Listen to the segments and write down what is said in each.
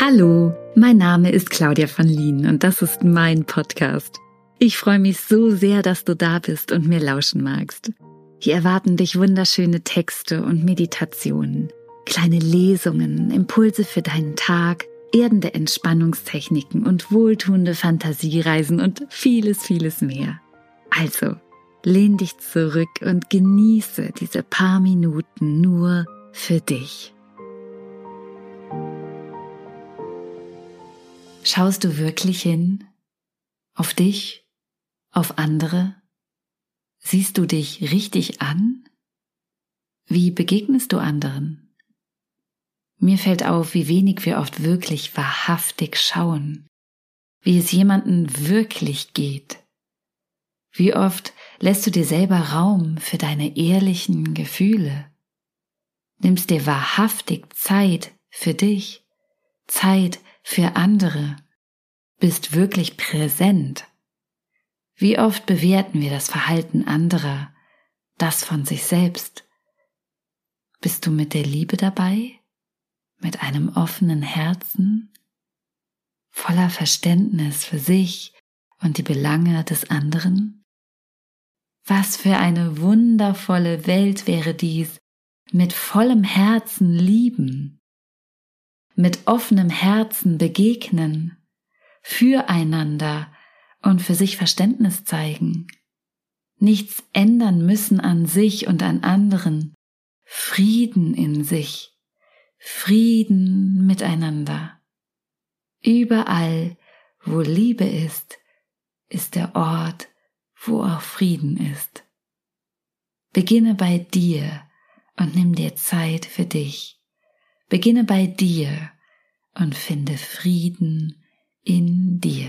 Hallo, mein Name ist Claudia von Lien und das ist mein Podcast. Ich freue mich so sehr, dass du da bist und mir lauschen magst. Hier erwarten dich wunderschöne Texte und Meditationen, kleine Lesungen, Impulse für deinen Tag, erdende Entspannungstechniken und wohltuende Fantasiereisen und vieles, vieles mehr. Also, lehn dich zurück und genieße diese paar Minuten nur für dich. Schaust du wirklich hin? Auf dich? Auf andere? Siehst du dich richtig an? Wie begegnest du anderen? Mir fällt auf, wie wenig wir oft wirklich wahrhaftig schauen, wie es jemanden wirklich geht. Wie oft lässt du dir selber Raum für deine ehrlichen Gefühle? Nimmst dir wahrhaftig Zeit für dich, Zeit für andere, bist wirklich präsent. Wie oft bewerten wir das Verhalten anderer, das von sich selbst? Bist du mit der Liebe dabei? Mit einem offenen Herzen? Voller Verständnis für sich und die Belange des anderen? Was für eine wundervolle Welt wäre dies, mit vollem Herzen lieben mit offenem Herzen begegnen, füreinander und für sich Verständnis zeigen, nichts ändern müssen an sich und an anderen, Frieden in sich, Frieden miteinander. Überall, wo Liebe ist, ist der Ort, wo auch Frieden ist. Beginne bei dir und nimm dir Zeit für dich. Beginne bei dir und finde Frieden in dir.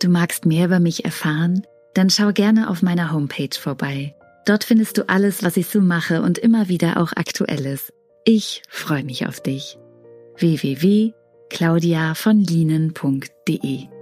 Du magst mehr über mich erfahren? Dann schau gerne auf meiner Homepage vorbei. Dort findest du alles, was ich so mache und immer wieder auch Aktuelles. Ich freue mich auf dich. www.claudiavonlinen.de